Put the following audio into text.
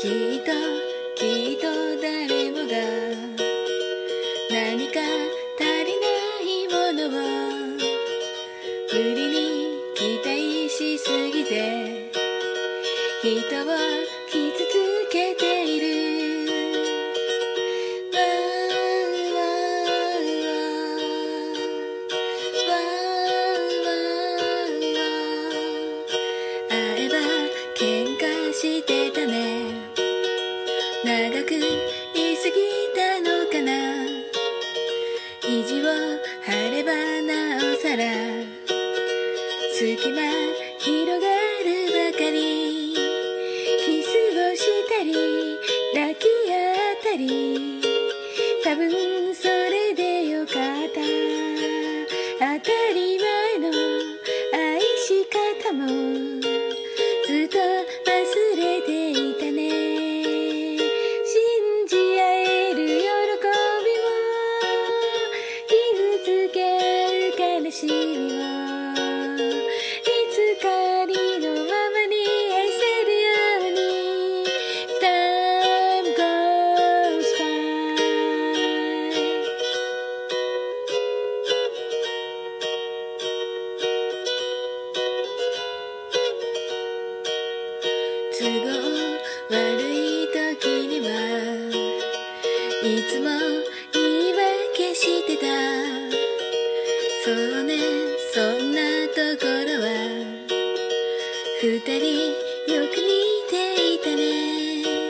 きっときっと誰もが何か隙間広がるばかり。キスをしたり抱き合ったり。多分それでよかった。当たり前の愛し方も。ずっと忘れていたね。信じ合える喜びも。傷つける悲しみも。つも言い訳してた。そうねそんなところは。二人よく似ていたね。